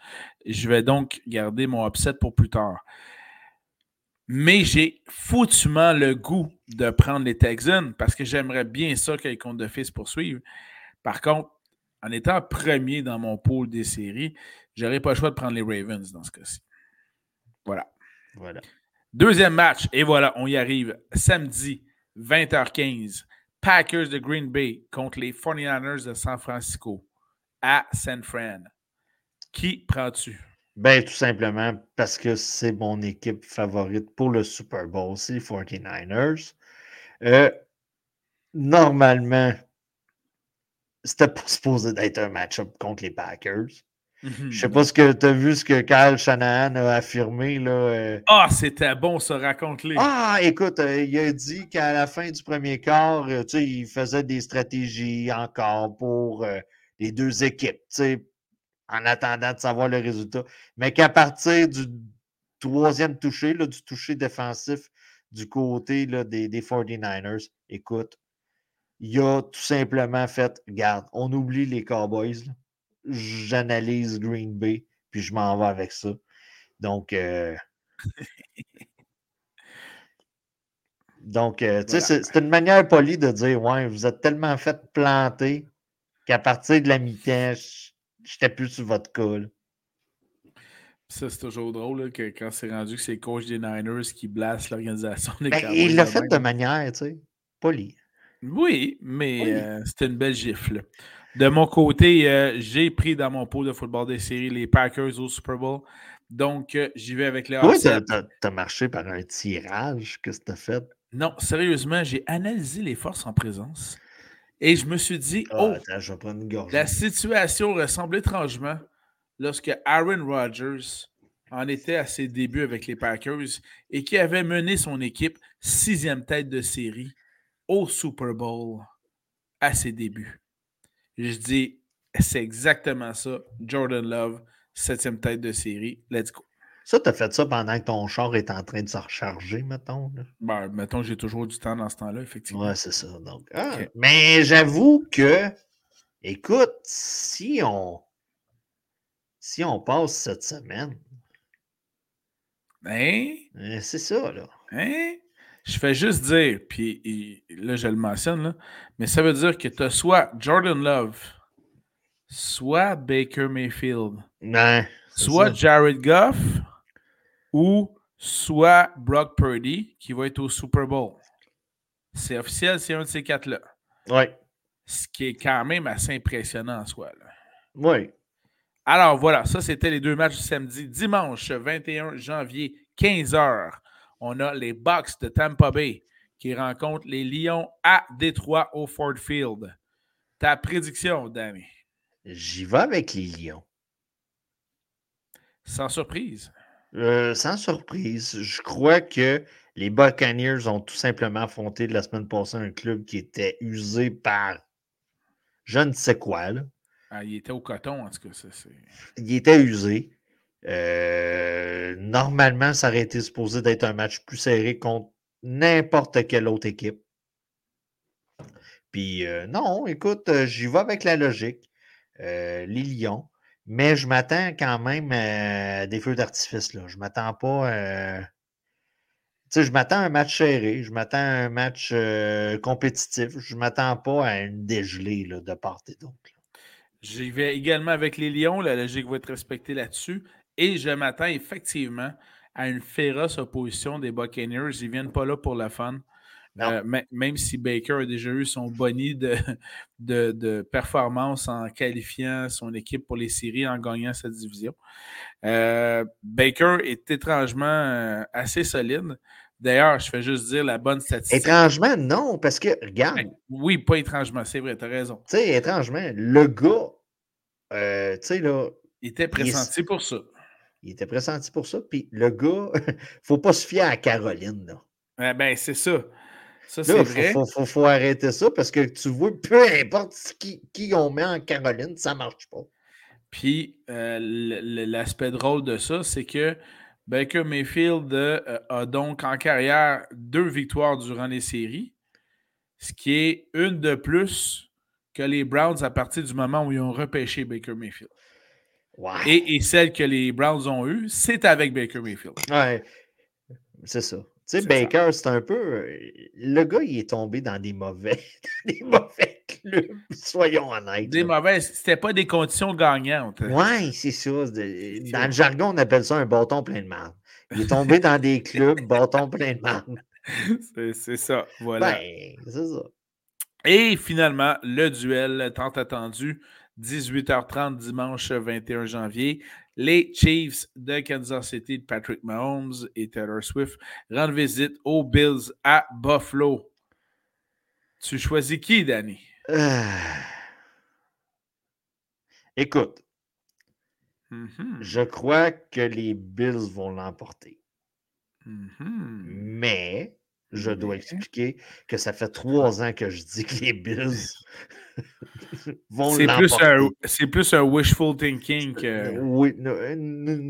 je vais donc garder mon upset pour plus tard. Mais j'ai foutument le goût de prendre les Texans parce que j'aimerais bien ça que les comptes de fils poursuivent. Par contre, en étant premier dans mon pôle des séries, j'aurais pas le choix de prendre les Ravens dans ce cas-ci. Voilà. Voilà. Deuxième match, et voilà, on y arrive. Samedi, 20h15. Packers de Green Bay contre les 49ers de San Francisco à San Fran. Qui prends-tu? Ben, tout simplement parce que c'est mon équipe favorite pour le Super Bowl, c'est les 49ers. Euh, normalement, c'était pas supposé d'être un match-up contre les Packers. Je ne sais pas ce que tu as vu, ce que Kyle Shanahan a affirmé. Là, euh. Ah, c'était bon, ça, raconte-les. Ah, écoute, euh, il a dit qu'à la fin du premier quart, il faisait des stratégies encore pour les deux équipes en attendant de savoir le résultat. Mais qu'à partir du troisième toucher, là, du toucher défensif du côté là, des, des 49ers, écoute, il a tout simplement fait, regarde, on oublie les Cowboys, j'analyse Green Bay, puis je m'en vais avec ça. Donc, euh, donc euh, tu sais, c'est une manière polie de dire, ouais, vous êtes tellement fait planter qu'à partir de la mi-temps, J'étais plus sur votre cas. Ça, c'est toujours drôle que quand c'est rendu que c'est le coach des Niners qui blasse l'organisation des ben, Il l'a fait de manière, tu sais, polie. Oui, mais euh, c'était une belle gifle. De mon côté, euh, j'ai pris dans mon pot de football des séries les Packers au Super Bowl. Donc, euh, j'y vais avec les Oui, t'as marché par un tirage. Que t'as fait? Non, sérieusement, j'ai analysé les forces en présence. Et je me suis dit, ah, oh, la situation ressemble étrangement lorsque Aaron Rodgers en était à ses débuts avec les Packers et qui avait mené son équipe sixième tête de série au Super Bowl à ses débuts. Je dis, c'est exactement ça. Jordan Love, septième tête de série. Let's go. Ça, t'as fait ça pendant que ton char est en train de se recharger, mettons. Ben, mettons, j'ai toujours du temps dans ce temps-là, effectivement. Ouais, c'est ça. Donc, ah, Mais j'avoue que, écoute, si on si on passe cette semaine. Hein? hein c'est ça, là. Hein? Je fais juste dire, puis là, je le mentionne, là, mais ça veut dire que tu as soit Jordan Love, soit Baker Mayfield, soit Jared Goff, ou soit Brock Purdy qui va être au Super Bowl. C'est officiel, c'est un de ces quatre-là. Oui. Ce qui est quand même assez impressionnant en soi. Oui. Alors voilà, ça c'était les deux matchs du samedi. Dimanche 21 janvier, 15h, on a les Bucks de Tampa Bay qui rencontrent les Lions à Détroit au Ford Field. Ta prédiction, Danny? J'y vais avec les Lions. Sans surprise. Euh, sans surprise, je crois que les Buccaneers ont tout simplement affronté la semaine passée un club qui était usé par je ne sais quoi. Là. Ah, il était au coton, en tout cas. il était usé. Euh, normalement, ça aurait été supposé d'être un match plus serré contre n'importe quelle autre équipe. Puis euh, non, écoute, j'y vais avec la logique. les Lions. Mais je m'attends quand même à des feux d'artifice. Je ne m'attends pas. Euh, sais, je m'attends à un match serré, je m'attends à un match euh, compétitif, je m'attends pas à une dégelée là, de part et d'autre. J'y vais également avec les Lions, la logique va être respectée là-dessus. Et je m'attends effectivement à une féroce opposition des Buccaneers. Ils ne viennent pas là pour la fun. Euh, même si Baker a déjà eu son boni de, de, performance en qualifiant son équipe pour les séries en gagnant cette division. Euh, Baker est étrangement euh, assez solide. D'ailleurs, je fais juste dire la bonne statistique. Étrangement, non, parce que, regarde. Ben, oui, pas étrangement, c'est vrai, tu as raison. Tu sais, étrangement, le gars, euh, tu sais, là. Il était pressenti pour ça. Il était pressenti pour ça. Puis le gars, il ne faut pas se fier à Caroline, là. Eh ben, c'est ça. Ça, c'est vrai. Il faut, arrêter ça parce que tu vois, peu importe qui, qui on met en Caroline, ça ne marche pas. Puis euh, l'aspect drôle de ça, c'est que Baker Mayfield euh, a donc en carrière deux victoires durant les séries, ce qui est une de plus que les Browns à partir du moment où ils ont repêché Baker Mayfield. Et, celle que les Browns ont eue, c'est avec Baker Mayfield. Ouais, c'est ça. Tu sais, Baker, c'est un peu. Euh, le gars, il est tombé dans des mauvais, des mauvais clubs, soyons honnêtes. Des mauvais. C'était pas des conditions gagnantes. Oui, c'est ça. Dans le jargon, on appelle ça un bâton plein de marde. Il est tombé dans des clubs, bâton plein de marde. C'est ça. Voilà. Ben, c'est ça. Et finalement, le duel tant attendu, 18h30 dimanche 21 janvier les Chiefs de Kansas City de Patrick Mahomes et Taylor Swift rendent visite aux Bills à Buffalo. Tu choisis qui, Danny? Ah. Écoute, mm-hmm. je crois que les Bills vont l'emporter. Mm-hmm. Mais je dois expliquer que ça fait trois ans que je dis que les Bills vont C'est plus, un, c'est plus un wishful thinking que... Euh, oui,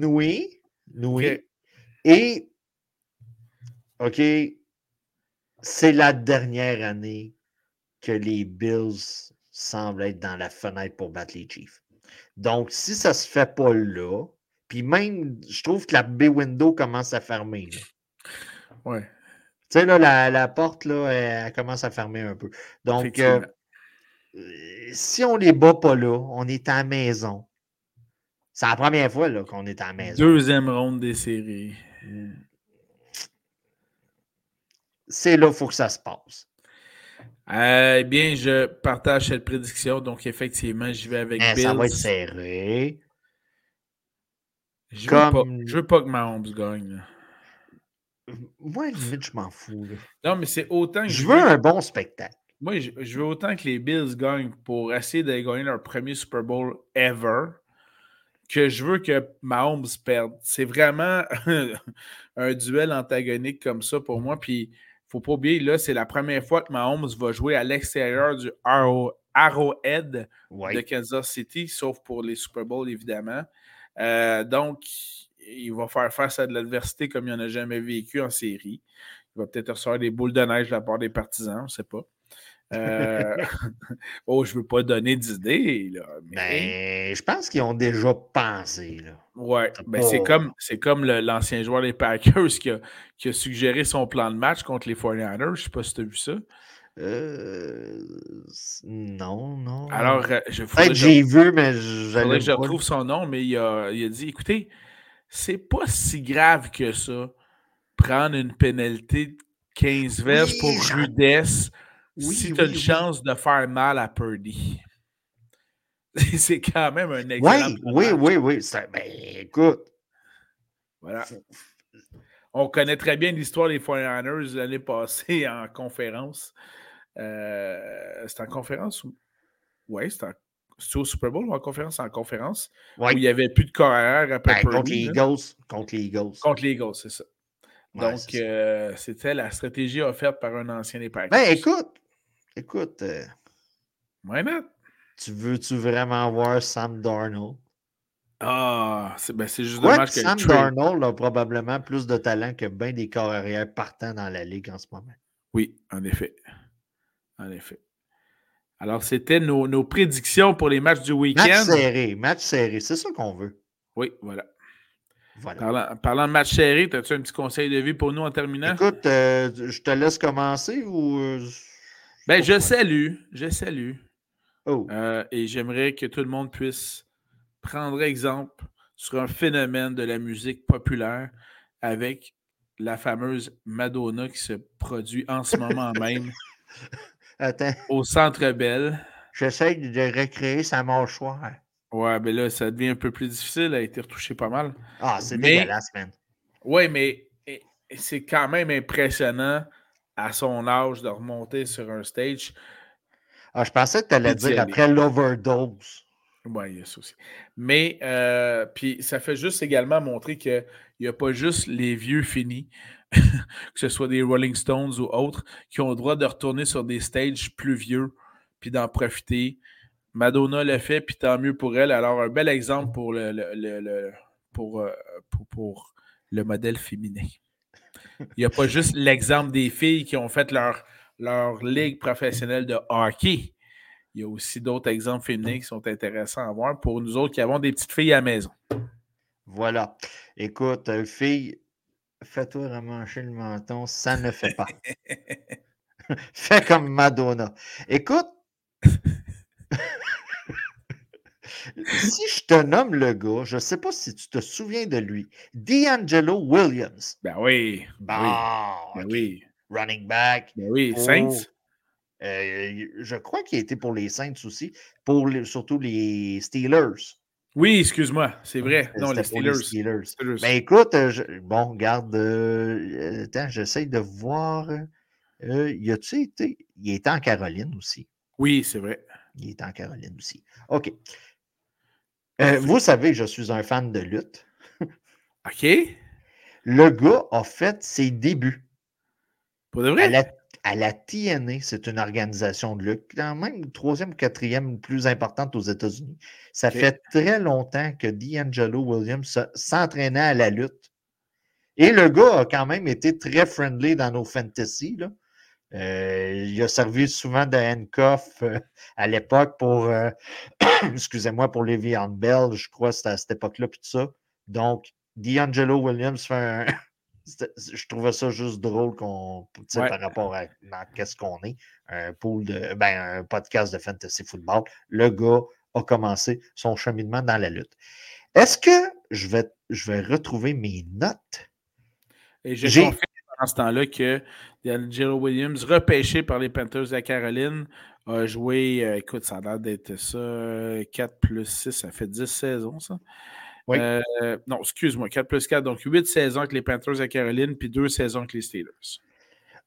oui, oui. Et, OK, c'est la dernière année que les Bills semblent être dans la fenêtre pour battre les Chiefs. Donc, si ça ne se fait pas là, puis même, je trouve que la B-window commence à fermer. Ouais. Tu sais, là, la, porte, là, elle, commence à fermer un peu. Donc, euh, si on les bat pas là, on est à la maison. C'est la première fois qu'on est à la maison. Deuxième ronde des séries. C'est là qu'il faut que ça se passe. Eh bien, je partage cette prédiction. Donc, effectivement, j'y vais avec eh, Ça va être serré. Je ne veux, veux, pas que Mahomes gagne. Moi, limite, je m'en fous. Non, mais c'est autant que. Je veux un bon spectacle. Moi, je, veux autant que les Bills gagnent pour essayer de gagner leur premier Super Bowl ever que je veux que Mahomes perde. C'est vraiment un duel antagonique comme ça pour moi. Puis, il ne faut pas oublier, là, c'est la première fois que Mahomes va jouer à l'extérieur du Arrowhead de Kansas City, sauf pour les Super Bowls, évidemment. Euh, donc, il va faire face à de l'adversité comme il n'en a jamais vécu en série. Il va peut-être recevoir des boules de neige de la part des partisans, on ne sait pas. Euh... oh, je ne veux pas donner d'idées. Mais... Ben, je pense qu'ils ont déjà pensé. Oui, ben, c'est comme, comme l'ancien joueur des Packers qui a, qui a, suggéré son plan de match contre les 49ers. Je ne sais pas si tu as vu ça. Euh, non, non. Alors, euh, je Peut-être j'ai vu, mais je, je retrouve son nom, mais il a, il a dit écoutez, c'est pas si grave que ça. Prendre une pénalité de 15 verges pour rudesse si tu as une chance de faire mal à Purdy. c'est quand même un exemple. Oui, oui, oui, oui. Ben, écoute. Voilà. On connaît très bien l'histoire des 49ers l'année passée en conférence. Euh, c'était en conférence ou? Oui, c'était en c'est au Super Bowl ou en conférence? En conférence. Où il n'y avait plus de carrière après ben, Contre les Eagles. Contre les Eagles. Contre les Eagles, c'est ça. Donc, euh, c'était la stratégie offerte par un ancien des Packers. Ben, écoute. Écoute. Euh, Why not? Tu veux-tu vraiment voir Sam Darnold? Ah, c'est ben, juste Quoi dommage que Sam Darnold a probablement plus de talent que bien des corps arrière partant dans la ligue en ce moment. Oui, en effet. En effet. Alors, c'était nos, prédictions pour les matchs du week-end. Match serré, match serré, c'est ça qu'on veut. Oui, voilà. Parlant, de match serré, as-tu un petit conseil de vie pour nous en terminant? Écoute, euh, je te laisse commencer ou. Euh, ben, je salue, je salue. Oh. Euh, et j'aimerais que tout le monde puisse prendre exemple sur un phénomène de la musique populaire avec la fameuse Madonna qui se produit en ce moment même Attends. Au centre Belle. J'essaie de recréer sa mâchoire. Ouais, mais là, ça devient un peu plus difficile. Elle a été retouchée pas mal. Ah, c'est dégueulasse, man. Ouais, mais c'est quand même impressionnant à son âge de remonter sur un stage. Ah, je pensais que tu allais dire après l'overdose. Oui, il y a ça aussi. Mais, euh, puis ça fait juste également montrer qu'il n'y a pas juste les vieux finis, que ce soit des Rolling Stones ou autres, qui ont le droit de retourner sur des stages plus vieux, puis d'en profiter. Madonna l'a fait, puis tant mieux pour elle. Alors, un bel exemple pour le, euh, pour, pour, le modèle féminin. Il n'y a pas juste l'exemple des filles qui ont fait leur, leur ligue professionnelle de hockey. Il y a aussi d'autres exemples féminins qui sont intéressants à voir pour nous autres qui avons des petites filles à la maison. Voilà. Écoute, euh, fille, fais-toi remancher le menton, ça ne fait pas. Fais comme Madonna. Écoute, si je te nomme le gars, je ne sais pas si tu te souviens de lui, D'Angelo Williams. Ben oui. Ben oui. Ben Running back. Ben oui, Saints. Euh, je crois qu'il a été pour les Saints aussi, pour surtout les Steelers. Oui, excuse-moi, c'est vrai. Non, les Steelers. Ben écoute, euh, bon, regarde, euh, attends, j'essaie de voir. y a-tu été? Il était en Caroline aussi. Oui, c'est vrai. Il est en Caroline aussi. OK. vous savez, je suis un fan de lutte. OK. Le gars a fait ses débuts. Pour de vrai? à la TNA, c'est une organisation de lutte, quand même troisième ou quatrième plus importante aux États-Unis. Ça fait très longtemps que D'Angelo Williams s'entraînait à la lutte. Et le gars a quand même été très friendly dans nos fantasy. Euh, il a servi souvent de handcuff euh, à l'époque pour, euh, excusez-moi, pour les Bell, je crois que c'était à cette époque-là, puis tout ça. Donc, D'Angelo Williams fait un, je trouvais ça juste drôle qu'on, par rapport à qu'est-ce qu'on est, un pool de, ben, un podcast de fantasy football. Le gars a commencé son cheminement dans la lutte. Est-ce que je vais, je vais retrouver mes notes? Et j'ai confirmé pendant ce temps-là que D'Angelo Williams, repêché par les Panthers de Caroline, a joué, euh, écoute, ça a l'air d'être ça, 4 plus 6, ça fait 10 saisons, ça. Euh, non, excuse-moi, 4 plus 4, donc 8 saisons avec les Panthers à Caroline, puis 2 saisons avec les Steelers.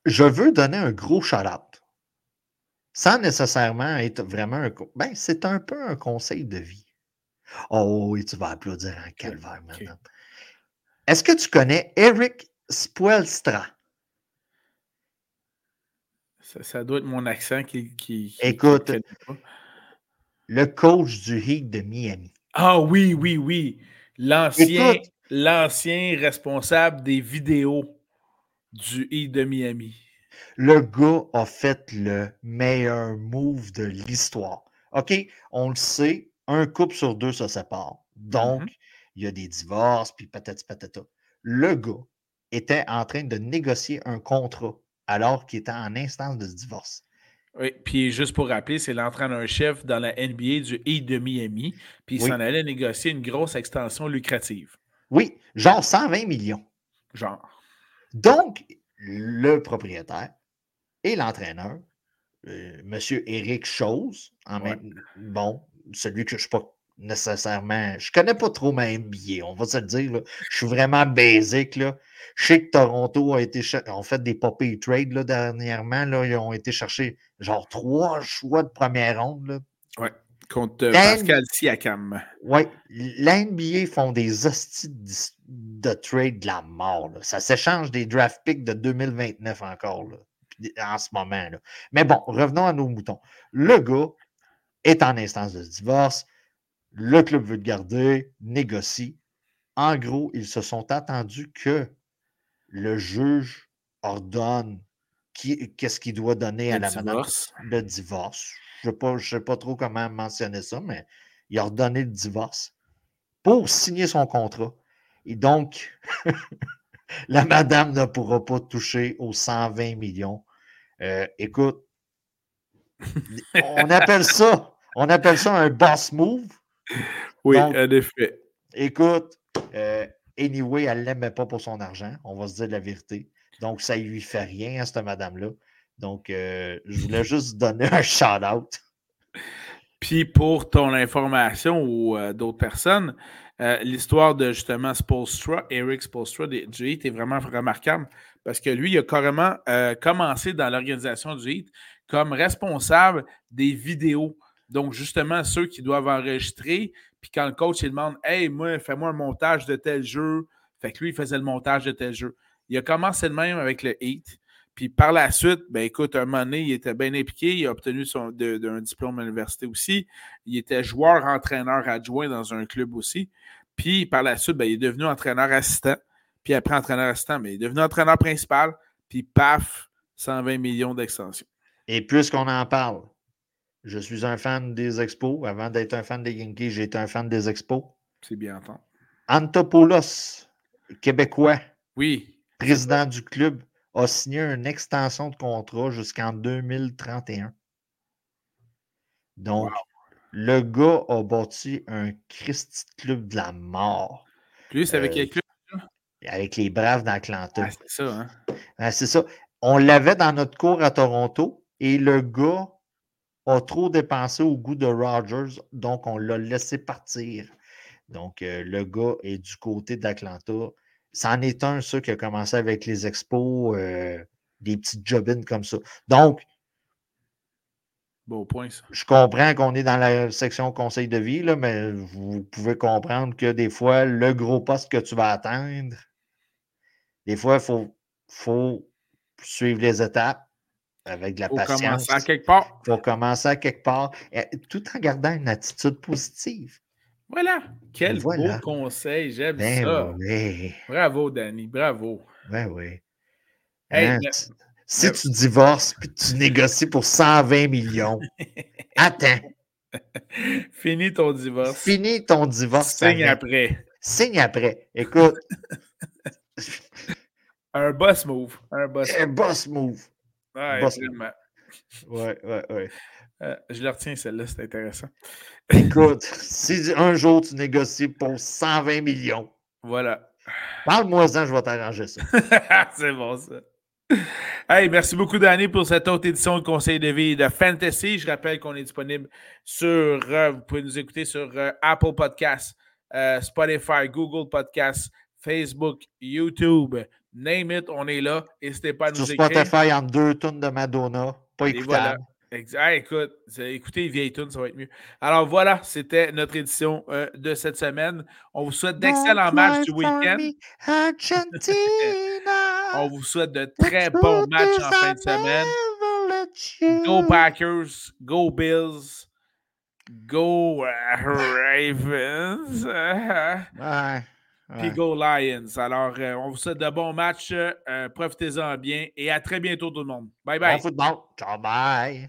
Je veux donner un gros shout-out. Sans nécessairement être vraiment un. Ben, c'est un peu un conseil de vie. Oh oui, tu vas applaudir en calvaire maintenant. Est-ce que tu connais Eric Spoelstra? Ça, doit être mon accent qui. qui, Écoute, le coach du Heat de Miami. Ah oui, oui, oui. L'ancien, l'ancien responsable des vidéos du Heat de Miami. Le gars a fait le meilleur move de l'histoire. OK, on le sait, un couple sur deux se sépare. Donc, mm-hmm. il y a des divorces, puis patati patata. Le gars était en train de négocier un contrat alors qu'il était en instance de divorce. Oui, puis juste pour rappeler, c'est l'entraîneur-chef dans la NBA du Heat de Miami, puis il s'en allait négocier une grosse extension lucrative. Oui, genre 120 millions. Genre. Donc, le propriétaire et l'entraîneur, euh, M. Eric Chose, en même, bon, celui que je ne suis pas nécessairement. Je connais pas trop ma NBA, on va se le dire. Je suis vraiment basic. Là. Je sais que Toronto a été ont fait des poppy trades là, dernièrement. Là. Ils ont été chercher genre trois choix de première ronde. Oui, contre euh, Pascal Siakam. Oui, l'NBA font des hosties de, trade de la mort. Ça s'échange des draft picks de 2029 encore, en ce moment. Là. Mais bon, revenons à nos moutons. Le gars est en instance de divorce. Le club veut le garder, négocie. En gros, ils se sont attendus que le juge ordonne qu'est-ce qu'il doit donner à la madame le divorce. Je ne sais, pas trop comment mentionner ça, mais il a ordonné le divorce pour signer son contrat. Et donc, la madame ne pourra pas toucher aux 120 millions. Euh, écoute, on appelle ça, on appelle ça un boss move. Oui, en effet. Écoute, euh, anyway, elle ne l'aimait pas pour son argent, on va se dire la vérité. Donc, ça ne lui fait rien à cette madame-là. Donc, euh, je voulais juste donner un shout-out. Puis pour ton information ou euh, d'autres personnes, euh, l'histoire de justement Spolstra, Eric Spolstra du Heat est vraiment remarquable parce que lui, il a carrément euh, commencé dans l'organisation du Heat comme responsable des vidéos. Donc, justement, ceux qui doivent enregistrer, puis quand le coach il demande Hey, moi, fais-moi un montage de tel jeu, fait que lui, il faisait le montage de tel jeu. Il a commencé de même avec le Heat. Puis par la suite, ben écoute, un moment donné, il était bien impliqué. Il a obtenu son, un diplôme à l'université aussi. Il était joueur-entraîneur adjoint dans un club aussi. Puis par la suite, ben, il est devenu entraîneur assistant. Puis après entraîneur assistant, ben, il est devenu entraîneur principal. Puis paf, 120 millions d'extensions. Et puisqu'on en parle, je suis un fan des Expos. Avant d'être un fan des Yankees, j'ai été un fan des Expos. C'est bien entendu. Antopoulos, Québécois. Oui. Président du club a signé une extension de contrat jusqu'en 2031. Donc, le gars a bâti un Christy Club de la mort. Plus avec quel club? Avec les Braves d'Atlanta. Ah, c'est ça, hein? c'est ça. On l'avait dans notre cours à Toronto et le gars a trop dépensé au goût de Rogers, donc on l'a laissé partir. Donc, euh, le gars est du côté d'Atlanta. C'en est un, ça, qui a commencé avec les expos, euh, des petites jobines comme ça. Donc, Beau point, ça. Je comprends qu'on est dans la section conseil de vie, là, mais vous pouvez comprendre que des fois, le gros poste que tu vas atteindre, des fois, il faut, faut suivre les étapes avec de la faut patience. commencer à quelque part. Il faut commencer à quelque part, tout en gardant une attitude positive. Voilà. Quel beau conseil. J'aime ben ça. Oui. Bravo, Danny. Bravo. Ben oui. Hein, si tu divorces puis tu négocies pour 120 millions, attends. Fini ton divorce. Fini ton divorce. Signe après. Signe après. Écoute. un boss move. Un boss, un boss move. Ouais, move. Ouais, ouais, ouais. Euh, je le retiens, celle-là, c'est intéressant. Écoute, si un jour tu négocies pour 120 millions, voilà. Parle-moi-en, je vais t'arranger ça. c'est bon, ça. Hey, merci beaucoup, Danny, pour cette autre édition de Conseil de vie de Fantasy. Je rappelle qu'on est disponible sur, euh, vous pouvez nous écouter sur euh, Apple Podcasts, Spotify, Google Podcasts, Facebook, YouTube, name it, on est là. N'hésitez pas à nous sur Spotify, en deux tonnes de Madonna, pas écoutable. Ah, écoute, écoutez vieille tune, ça va être mieux. Alors voilà, c'était notre édition euh, de cette semaine. On vous souhaite d'excellents matchs du week-end. On vous souhaite de très bons matchs en fin de semaine. Go Packers, go Bills, go uh, Ravens. ouais. Puis Go Lions. Alors, euh, on vous souhaite de bons matchs. Euh, profitez-en bien et à très bientôt tout le monde. Bye bye. Bon football. Ciao, bye.